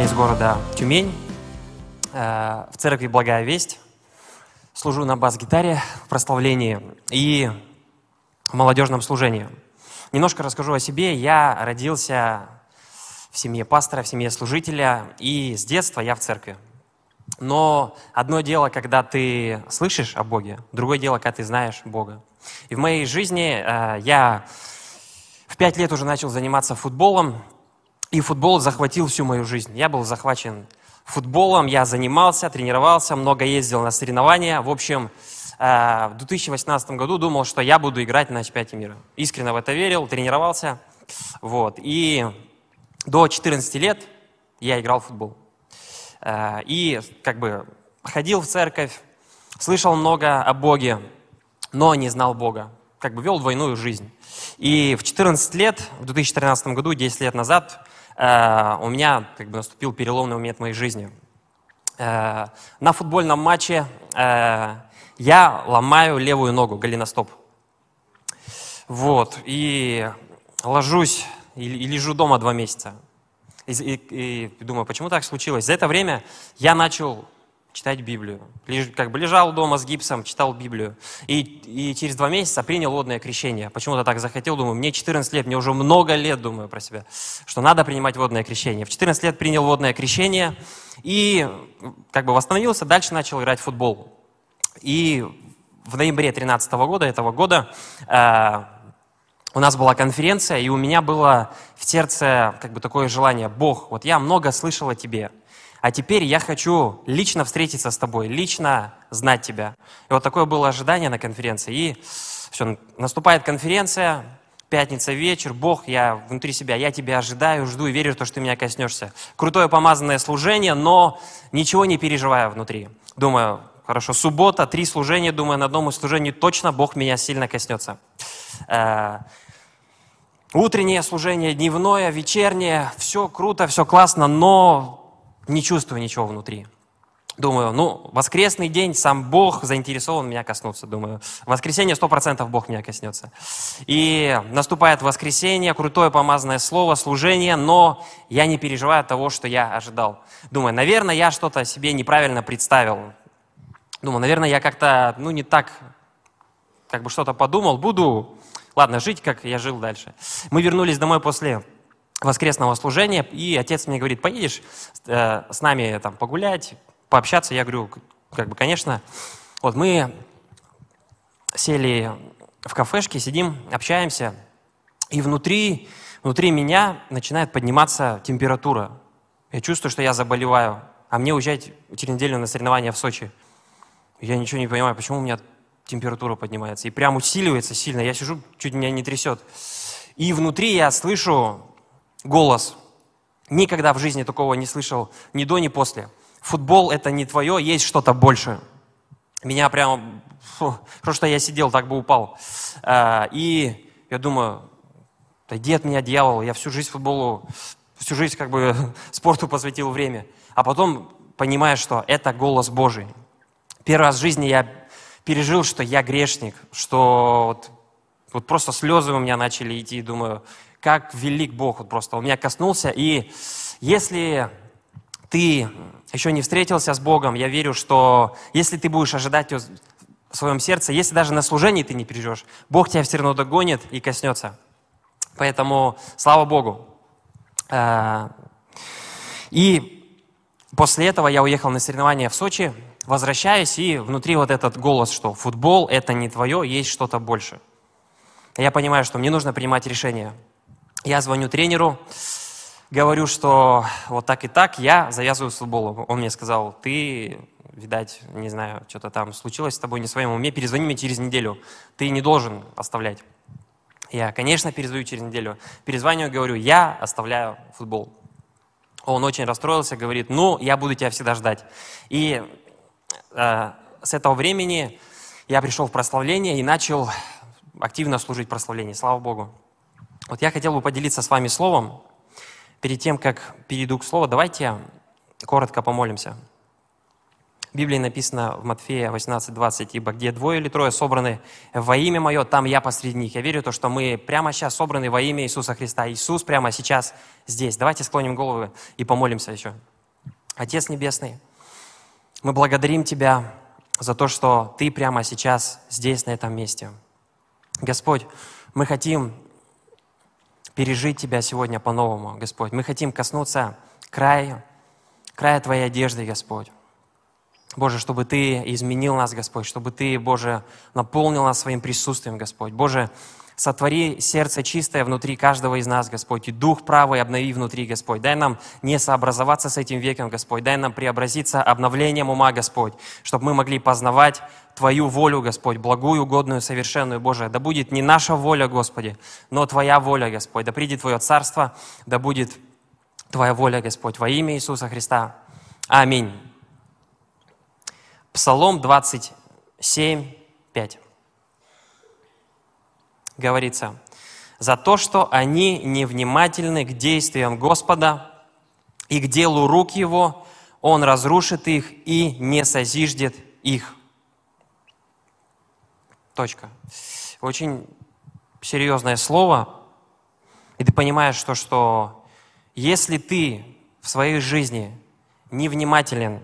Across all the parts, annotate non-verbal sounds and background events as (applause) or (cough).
я из города Тюмень, э, в церкви «Благая весть». Служу на бас-гитаре в прославлении и в молодежном служении. Немножко расскажу о себе. Я родился в семье пастора, в семье служителя, и с детства я в церкви. Но одно дело, когда ты слышишь о Боге, другое дело, когда ты знаешь Бога. И в моей жизни э, я в пять лет уже начал заниматься футболом, и футбол захватил всю мою жизнь. Я был захвачен футболом, я занимался, тренировался, много ездил на соревнования. В общем, э, в 2018 году думал, что я буду играть на чемпионате мира. Искренне в это верил, тренировался. Вот. И до 14 лет я играл в футбол. Э, и как бы ходил в церковь, слышал много о Боге, но не знал Бога. Как бы вел двойную жизнь. И в 14 лет, в 2013 году, 10 лет назад, у меня как бы наступил переломный момент в моей жизни. Э, на футбольном матче э, я ломаю левую ногу, голеностоп. Вот, и ложусь, и лежу дома два месяца. И, и, и думаю, почему так случилось? За это время я начал читать Библию. Леж, как бы лежал дома с гипсом, читал Библию. И, и через два месяца принял водное крещение. Почему-то так захотел, думаю, мне 14 лет, мне уже много лет, думаю про себя, что надо принимать водное крещение. В 14 лет принял водное крещение и как бы восстановился, дальше начал играть в футбол. И в ноябре 13 года, этого года, э, у нас была конференция, и у меня было в сердце как бы такое желание, Бог, вот я много слышал о Тебе, а теперь я хочу лично встретиться с тобой, лично знать тебя. И вот такое было ожидание на конференции. И все, наступает конференция, пятница вечер, Бог, я внутри себя, я тебя ожидаю, жду и верю в то, что ты меня коснешься. Крутое помазанное служение, но ничего не переживаю внутри. Думаю, хорошо, суббота, три служения, думаю, на одном из служений точно Бог меня сильно коснется. Э, утреннее служение, дневное, вечернее, все круто, все классно, но не чувствую ничего внутри. Думаю, ну, воскресный день, сам Бог заинтересован меня коснуться. Думаю, воскресенье сто процентов Бог меня коснется. И наступает воскресенье, крутое помазанное слово, служение, но я не переживаю того, что я ожидал. Думаю, наверное, я что-то себе неправильно представил. Думаю, наверное, я как-то, ну, не так, как бы что-то подумал. Буду, ладно, жить, как я жил дальше. Мы вернулись домой после воскресного служения, и отец мне говорит, поедешь э, с нами там погулять, пообщаться? Я говорю, как бы, конечно. Вот мы сели в кафешке, сидим, общаемся, и внутри, внутри меня начинает подниматься температура. Я чувствую, что я заболеваю, а мне уезжать через неделю на соревнования в Сочи. Я ничего не понимаю, почему у меня температура поднимается. И прям усиливается сильно. Я сижу, чуть меня не трясет. И внутри я слышу голос. Никогда в жизни такого не слышал ни до, ни после. Футбол – это не твое, есть что-то больше. Меня прям... Фу, что я сидел, так бы упал. А, и я думаю, да от меня, дьявол, я всю жизнь футболу, всю жизнь как бы (laughs) спорту посвятил время. А потом понимаешь, что это голос Божий. Первый раз в жизни я пережил, что я грешник, что вот, вот просто слезы у меня начали идти, думаю, как велик Бог, вот просто Он меня коснулся. И если ты еще не встретился с Богом, я верю, что если ты будешь ожидать в своем сердце, если даже на служении ты не переживешь, Бог тебя все равно догонит и коснется. Поэтому слава Богу. А, и после этого я уехал на соревнования в Сочи, возвращаюсь, и внутри вот этот голос, что футбол – это не твое, есть что-то больше. Я понимаю, что мне нужно принимать решение – я звоню тренеру, говорю, что вот так и так, я завязываю с футболом. Он мне сказал, ты, видать, не знаю, что-то там случилось с тобой не в своем уме, перезвони мне через неделю. Ты не должен оставлять. Я, конечно, перезвоню через неделю. Перезваниваю, говорю, я оставляю футбол. Он очень расстроился, говорит, ну, я буду тебя всегда ждать. И э, с этого времени я пришел в прославление и начал активно служить прославлению. Слава Богу. Вот я хотел бы поделиться с вами словом. Перед тем, как перейду к слову, давайте коротко помолимся. В Библии написано в Матфея 18:20, «Ибо где двое или трое собраны во имя Мое, там я посреди них». Я верю то, что мы прямо сейчас собраны во имя Иисуса Христа. Иисус прямо сейчас здесь. Давайте склоним головы и помолимся еще. Отец Небесный, мы благодарим Тебя за то, что Ты прямо сейчас здесь, на этом месте. Господь, мы хотим пережить Тебя сегодня по-новому, Господь. Мы хотим коснуться края, края Твоей одежды, Господь. Боже, чтобы Ты изменил нас, Господь, чтобы Ты, Боже, наполнил нас своим присутствием, Господь. Боже, сотвори сердце чистое внутри каждого из нас, Господь, и дух правый обнови внутри, Господь. Дай нам не сообразоваться с этим веком, Господь. Дай нам преобразиться обновлением ума, Господь, чтобы мы могли познавать Твою волю, Господь, благую, угодную, совершенную, Боже. Да будет не наша воля, Господи, но Твоя воля, Господь. Да придет Твое Царство, да будет Твоя воля, Господь, во имя Иисуса Христа. Аминь. Псалом 27, 5. Говорится, «За то, что они невнимательны к действиям Господа и к делу рук Его, Он разрушит их и не созиждет их». Точка. Очень серьезное слово. И ты понимаешь, что, что если ты в своей жизни невнимателен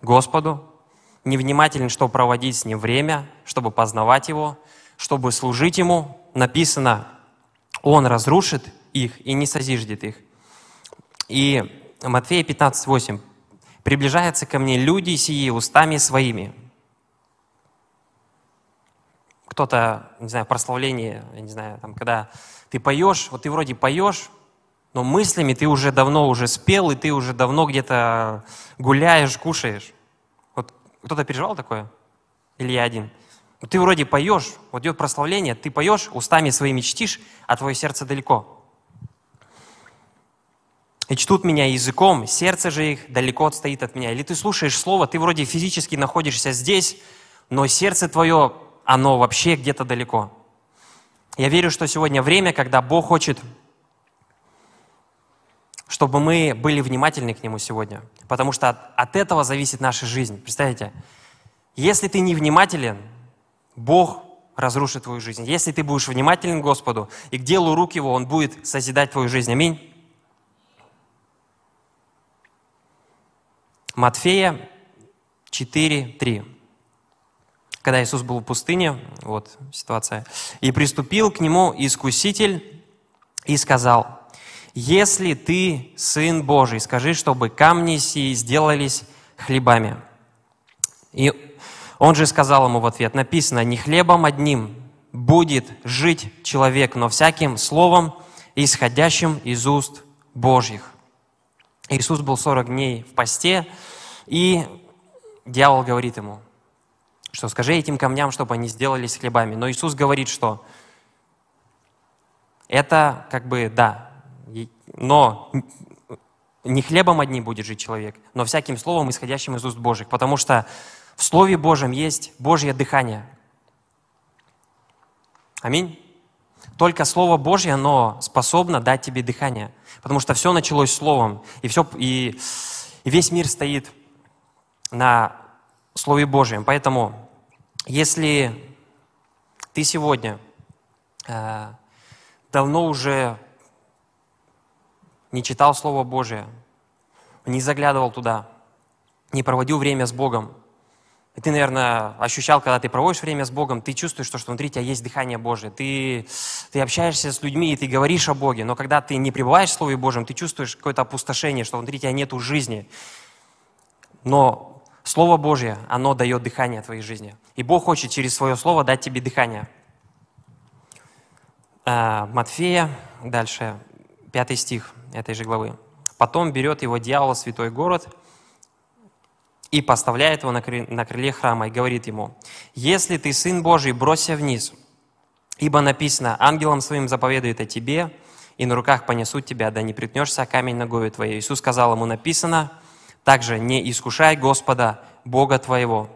Господу, невнимателен, чтобы проводить с Ним время, чтобы познавать Его, чтобы служить Ему, написано, Он разрушит их и не созиждет их. И Матфея 15:8. «Приближаются ко мне люди сии устами своими». Кто-то, не знаю, прославление, я не знаю, там, когда ты поешь, вот ты вроде поешь, но мыслями ты уже давно уже спел, и ты уже давно где-то гуляешь, кушаешь. Кто-то переживал такое? Или я один? Ты вроде поешь, вот идет прославление, ты поешь, устами своими чтишь, а твое сердце далеко. И чтут меня языком, сердце же их далеко отстоит от меня. Или ты слушаешь слово, ты вроде физически находишься здесь, но сердце твое, оно вообще где-то далеко. Я верю, что сегодня время, когда Бог хочет чтобы мы были внимательны к Нему сегодня. Потому что от, от этого зависит наша жизнь. Представляете? Если ты не внимателен, Бог разрушит твою жизнь. Если ты будешь внимателен к Господу и к делу рук Его, Он будет созидать твою жизнь. Аминь. Матфея 4, 3. Когда Иисус был в пустыне, вот ситуация, «И приступил к Нему искуситель и сказал, если ты Сын Божий, скажи, чтобы камни сии сделались хлебами. И он же сказал ему в ответ, написано, не хлебом одним будет жить человек, но всяким словом, исходящим из уст Божьих. Иисус был 40 дней в посте, и дьявол говорит ему, что скажи этим камням, чтобы они сделались хлебами. Но Иисус говорит, что это как бы, да, но не хлебом одним будет жить человек, но всяким словом, исходящим из уст Божьих, потому что в Слове Божьем есть Божье дыхание. Аминь. Только Слово Божье, оно способно дать тебе дыхание, потому что все началось Словом, и, все, и, и весь мир стоит на Слове Божьем. Поэтому, если ты сегодня э, давно уже не читал Слово Божие, не заглядывал туда, не проводил время с Богом, и ты, наверное, ощущал, когда ты проводишь время с Богом, ты чувствуешь, что, внутри тебя есть дыхание Божие. Ты, ты общаешься с людьми, и ты говоришь о Боге, но когда ты не пребываешь в Слове Божьем, ты чувствуешь какое-то опустошение, что внутри тебя нету жизни. Но Слово Божье, оно дает дыхание твоей жизни. И Бог хочет через свое Слово дать тебе дыхание. А, Матфея, дальше, пятый стих этой же главы. Потом берет его дьявол, святой город, и поставляет его на крыле храма и говорит ему, «Если ты сын Божий, бросься вниз, ибо написано, ангелом своим заповедует о тебе, и на руках понесут тебя, да не притнешься камень ногою твоей». Иисус сказал ему, написано, также не искушай Господа, Бога твоего.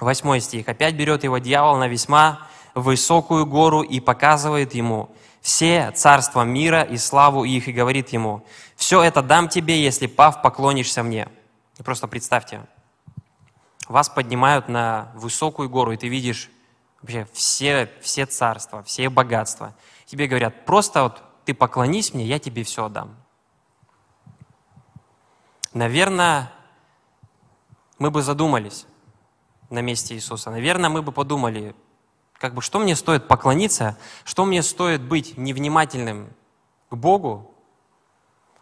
Восьмой стих. Опять берет его дьявол на весьма высокую гору и показывает ему все царства мира и славу их, и говорит ему, все это дам тебе, если, пав, поклонишься мне. И просто представьте, вас поднимают на высокую гору, и ты видишь вообще все, все царства, все богатства. Тебе говорят, просто вот ты поклонись мне, я тебе все дам. наверное, мы бы задумались на месте Иисуса. Наверное, мы бы подумали, как бы, что мне стоит поклониться, что мне стоит быть невнимательным к Богу,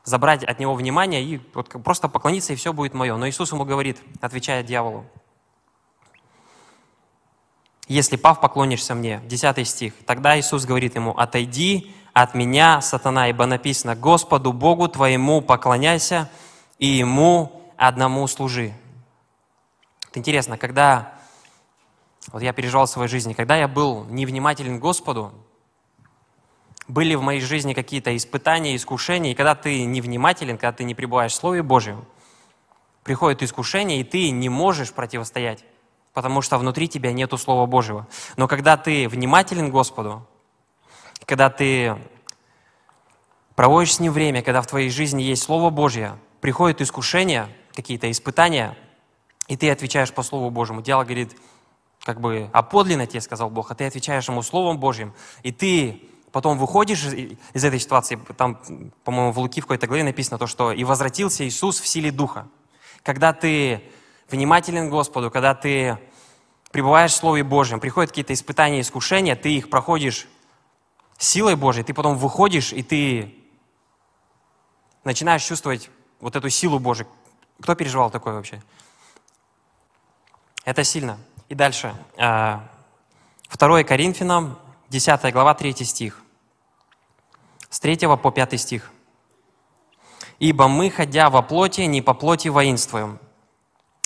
забрать от Него внимание и вот просто поклониться, и все будет мое. Но Иисус ему говорит, отвечая дьяволу, если пав, поклонишься мне. 10 стих. Тогда Иисус говорит ему, отойди от меня, сатана, ибо написано, Господу Богу твоему поклоняйся и Ему одному служи. Это интересно, когда вот я переживал в своей жизни, когда я был невнимателен Господу, были в моей жизни какие-то испытания, искушения, и когда ты невнимателен, когда ты не пребываешь в Слове Божьем, приходит искушение, и ты не можешь противостоять, потому что внутри тебя нету Слова Божьего. Но когда ты внимателен Господу, когда ты проводишь с Ним время, когда в твоей жизни есть Слово Божье, приходит искушение, какие-то испытания, и ты отвечаешь по Слову Божьему. Дьявол говорит, как бы, а подлинно тебе сказал Бог, а ты отвечаешь ему Словом Божьим, и ты потом выходишь из этой ситуации, там, по-моему, в Луки в какой-то главе написано то, что «И возвратился Иисус в силе Духа». Когда ты внимателен к Господу, когда ты пребываешь в Слове Божьем, приходят какие-то испытания, искушения, ты их проходишь силой Божьей, ты потом выходишь, и ты начинаешь чувствовать вот эту силу Божию. Кто переживал такое вообще? Это сильно. И дальше. 2 а, Коринфянам, 10 глава, 3 стих. С 3 по 5 стих. «Ибо мы, ходя во плоти, не по плоти воинствуем.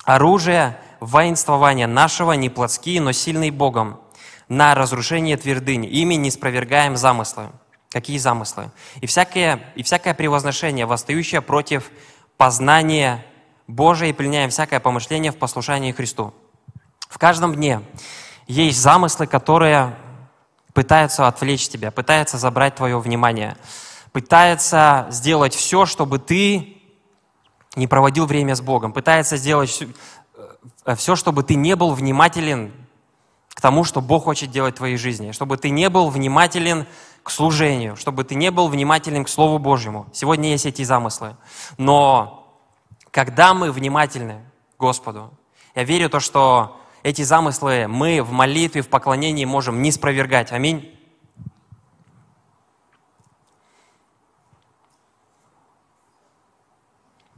Оружие воинствования нашего не плотские, но сильные Богом, на разрушение твердынь. Ими не спровергаем замыслы». Какие замыслы? «И всякое, и всякое превозношение, восстающее против познания Божия, и пленяем всякое помышление в послушании Христу». В каждом дне есть замыслы, которые пытаются отвлечь тебя, пытаются забрать твое внимание, пытаются сделать все, чтобы ты не проводил время с Богом, пытается сделать э, все, чтобы ты не был внимателен к тому, что Бог хочет делать в твоей жизни, чтобы ты не был внимателен к служению, чтобы ты не был внимателен к Слову Божьему. Сегодня есть эти замыслы. Но когда мы внимательны Господу, я верю то, что эти замыслы мы в молитве, в поклонении можем не спровергать. Аминь.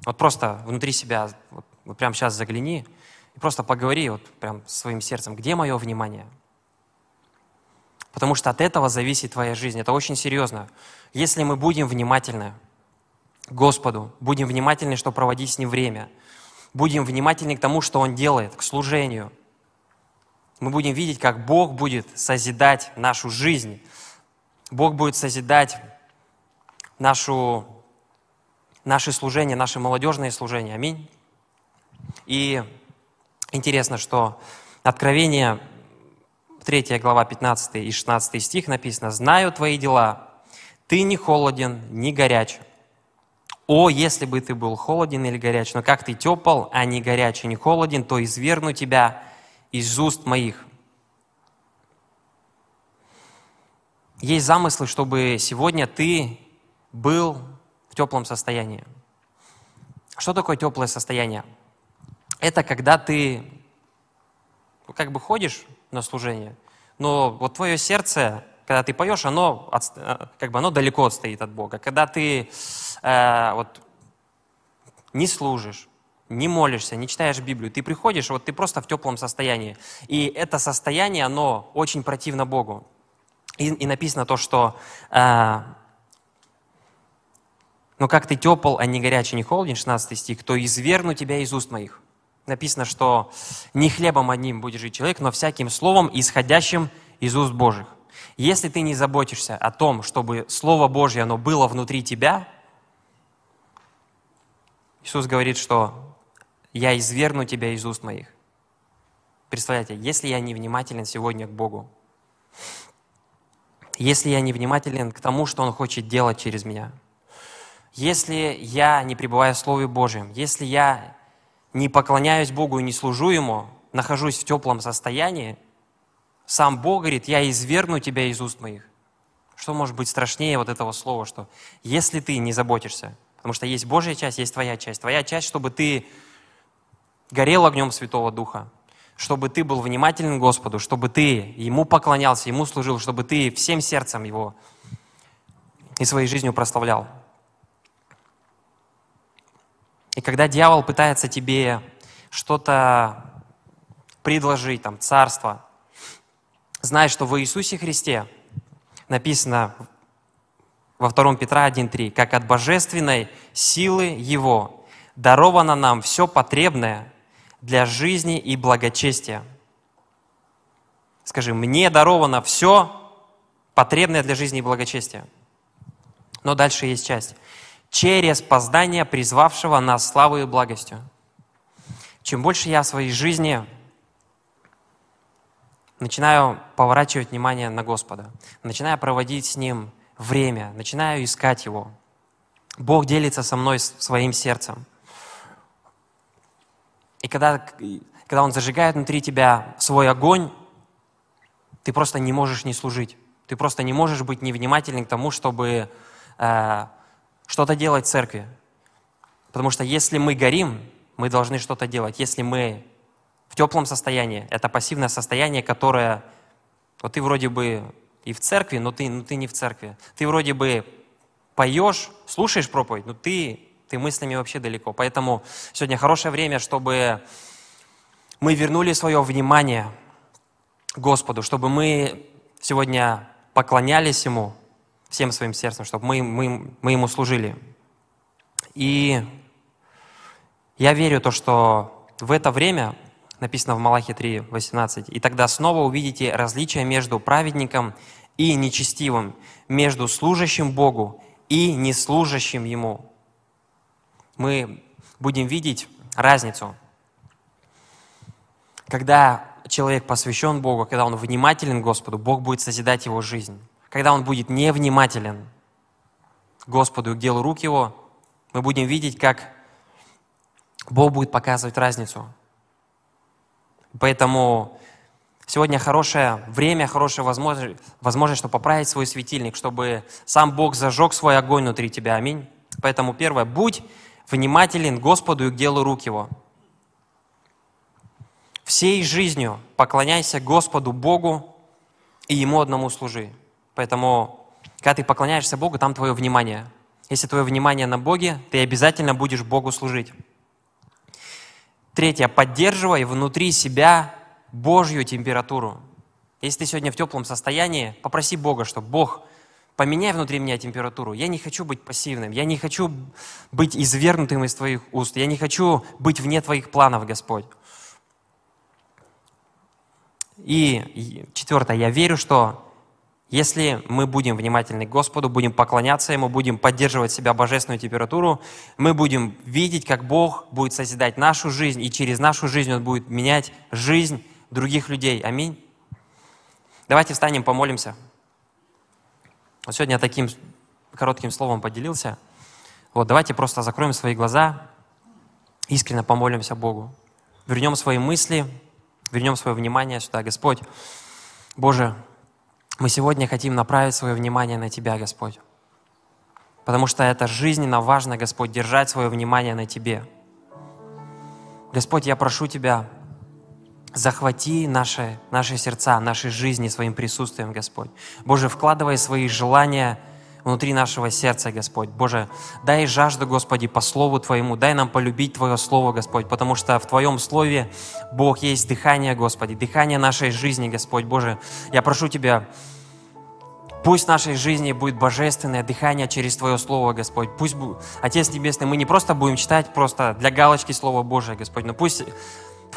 Вот просто внутри себя, вот, вот прямо сейчас загляни и просто поговори вот прям своим сердцем, где мое внимание? Потому что от этого зависит твоя жизнь. Это очень серьезно. Если мы будем внимательны к Господу, будем внимательны, что проводить с Ним время, будем внимательны к тому, что Он делает, к служению – мы будем видеть, как Бог будет созидать нашу жизнь. Бог будет созидать нашу, наше служение, наше молодежное служение. Аминь. И интересно, что Откровение, 3 глава, 15 и 16 стих написано, «Знаю твои дела, ты не холоден, не горяч. О, если бы ты был холоден или горяч, но как ты тепл, а не горяч и не холоден, то изверну тебя из уст моих. Есть замыслы, чтобы сегодня ты был в теплом состоянии. Что такое теплое состояние? Это когда ты как бы ходишь на служение, но вот твое сердце, когда ты поешь, оно, от, э, как бы оно далеко отстоит от Бога. Когда ты э, вот, не служишь, не молишься, не читаешь Библию, ты приходишь, вот ты просто в теплом состоянии. И это состояние, оно очень противно Богу. И, и написано то, что э, «Но как ты тепл, а не горячий, не холоден», 16 стих, «то изверну тебя из уст моих». Написано, что не хлебом одним будет жить человек, но всяким словом, исходящим из уст Божьих. Если ты не заботишься о том, чтобы Слово Божье, оно было внутри тебя, Иисус говорит, что я изверну тебя из уст моих. Представляете, если я невнимателен сегодня к Богу, если я невнимателен к тому, что Он хочет делать через меня, если я не пребываю в Слове Божьем, если я не поклоняюсь Богу и не служу Ему, нахожусь в теплом состоянии, сам Бог говорит, я изверну тебя из уст моих. Что может быть страшнее вот этого слова, что если ты не заботишься, Потому что есть Божья часть, есть твоя часть. Твоя часть, чтобы ты горел огнем Святого Духа, чтобы ты был внимателен Господу, чтобы ты Ему поклонялся, Ему служил, чтобы ты всем сердцем Его и своей жизнью прославлял. И когда дьявол пытается тебе что-то предложить, там, царство, знай, что в Иисусе Христе написано во 2 Петра 1.3, как от божественной силы Его даровано нам все потребное для жизни и благочестия. Скажи, мне даровано все потребное для жизни и благочестия. Но дальше есть часть. Через познание призвавшего нас славой и благостью. Чем больше я в своей жизни начинаю поворачивать внимание на Господа, начинаю проводить с Ним время, начинаю искать Его. Бог делится со мной своим сердцем. И когда, когда Он зажигает внутри тебя свой огонь, ты просто не можешь не служить. Ты просто не можешь быть невнимательным к тому, чтобы э, что-то делать в церкви. Потому что если мы горим, мы должны что-то делать. Если мы в теплом состоянии, это пассивное состояние, которое вот ты вроде бы и в церкви, но ты, но ты не в церкви. Ты вроде бы поешь, слушаешь проповедь, но ты, ты мыслями вообще далеко. Поэтому сегодня хорошее время, чтобы мы вернули свое внимание Господу, чтобы мы сегодня поклонялись Ему всем своим сердцем, чтобы мы, мы, мы Ему служили. И я верю то, что в это время написано в Малахе 3, 18. «И тогда снова увидите различие между праведником и нечестивым, между служащим Богу и неслужащим Ему». Мы будем видеть разницу. Когда человек посвящен Богу, когда он внимателен Господу, Бог будет созидать его жизнь. Когда он будет невнимателен Господу и к делу рук его, мы будем видеть, как Бог будет показывать разницу – Поэтому сегодня хорошее время, хорошая возможность, возможность, чтобы поправить свой светильник, чтобы сам Бог зажег свой огонь внутри тебя. Аминь. Поэтому первое, будь внимателен Господу и к делу рук Его. Всей жизнью поклоняйся Господу Богу и Ему одному служи. Поэтому, когда ты поклоняешься Богу, там твое внимание. Если твое внимание на Боге, ты обязательно будешь Богу служить. Третье. Поддерживай внутри себя Божью температуру. Если ты сегодня в теплом состоянии, попроси Бога, чтобы Бог поменяй внутри меня температуру. Я не хочу быть пассивным, я не хочу быть извергнутым из Твоих уст, я не хочу быть вне Твоих планов, Господь. И четвертое, я верю, что если мы будем внимательны к Господу, будем поклоняться Ему, будем поддерживать себя божественную температуру, мы будем видеть, как Бог будет созидать нашу жизнь, и через нашу жизнь Он будет менять жизнь других людей. Аминь. Давайте встанем, помолимся. Вот сегодня я таким коротким словом поделился. Вот, давайте просто закроем свои глаза, искренне помолимся Богу. Вернем свои мысли, вернем свое внимание сюда. Господь, Боже, мы сегодня хотим направить свое внимание на Тебя, Господь. Потому что это жизненно важно, Господь, держать свое внимание на Тебе. Господь, я прошу Тебя, захвати наши, наши сердца, наши жизни своим присутствием, Господь. Боже, вкладывай свои желания внутри нашего сердца, Господь. Боже, дай жажду, Господи, по Слову Твоему, дай нам полюбить Твое Слово, Господь, потому что в Твоем Слове, Бог, есть дыхание, Господи, дыхание нашей жизни, Господь. Боже, я прошу Тебя, Пусть в нашей жизни будет божественное дыхание через Твое Слово, Господь. Пусть, Отец Небесный, мы не просто будем читать просто для галочки Слово Божие, Господь, но пусть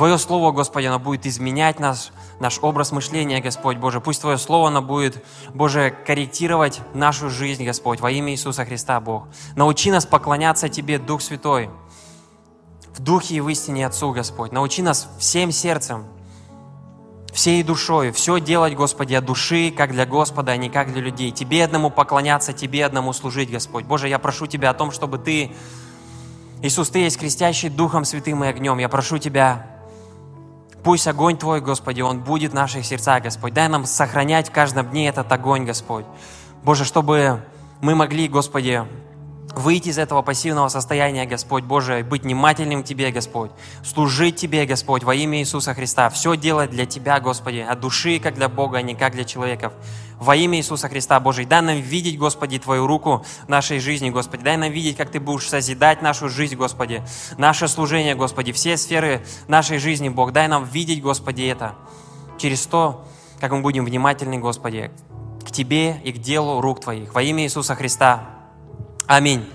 Твое Слово, Господи, оно будет изменять наш, наш образ мышления, Господь Боже. Пусть Твое Слово, оно будет, Боже, корректировать нашу жизнь, Господь, во имя Иисуса Христа, Бог. Научи нас поклоняться Тебе, Дух Святой, в Духе и в истине Отцу, Господь. Научи нас всем сердцем, всей душой, все делать, Господи, от души, как для Господа, а не как для людей. Тебе одному поклоняться, Тебе одному служить, Господь. Боже, я прошу Тебя о том, чтобы Ты, Иисус, Ты есть крестящий Духом Святым и огнем. Я прошу Тебя, Пусть огонь Твой, Господи, он будет в наших сердцах, Господь. Дай нам сохранять в каждом дне этот огонь, Господь. Боже, чтобы мы могли, Господи, выйти из этого пассивного состояния, Господь Боже, быть внимательным к Тебе, Господь, служить Тебе, Господь, во имя Иисуса Христа, все делать для Тебя, Господи, от души, как для Бога, а не как для человеков. Во имя Иисуса Христа, Божий, дай нам видеть, Господи, Твою руку в нашей жизни, Господи, дай нам видеть, как Ты будешь созидать нашу жизнь, Господи, наше служение, Господи, все сферы нашей жизни, Бог, дай нам видеть, Господи, это через то, как мы будем внимательны, Господи, к Тебе и к делу рук Твоих. Во имя Иисуса Христа. Аминь.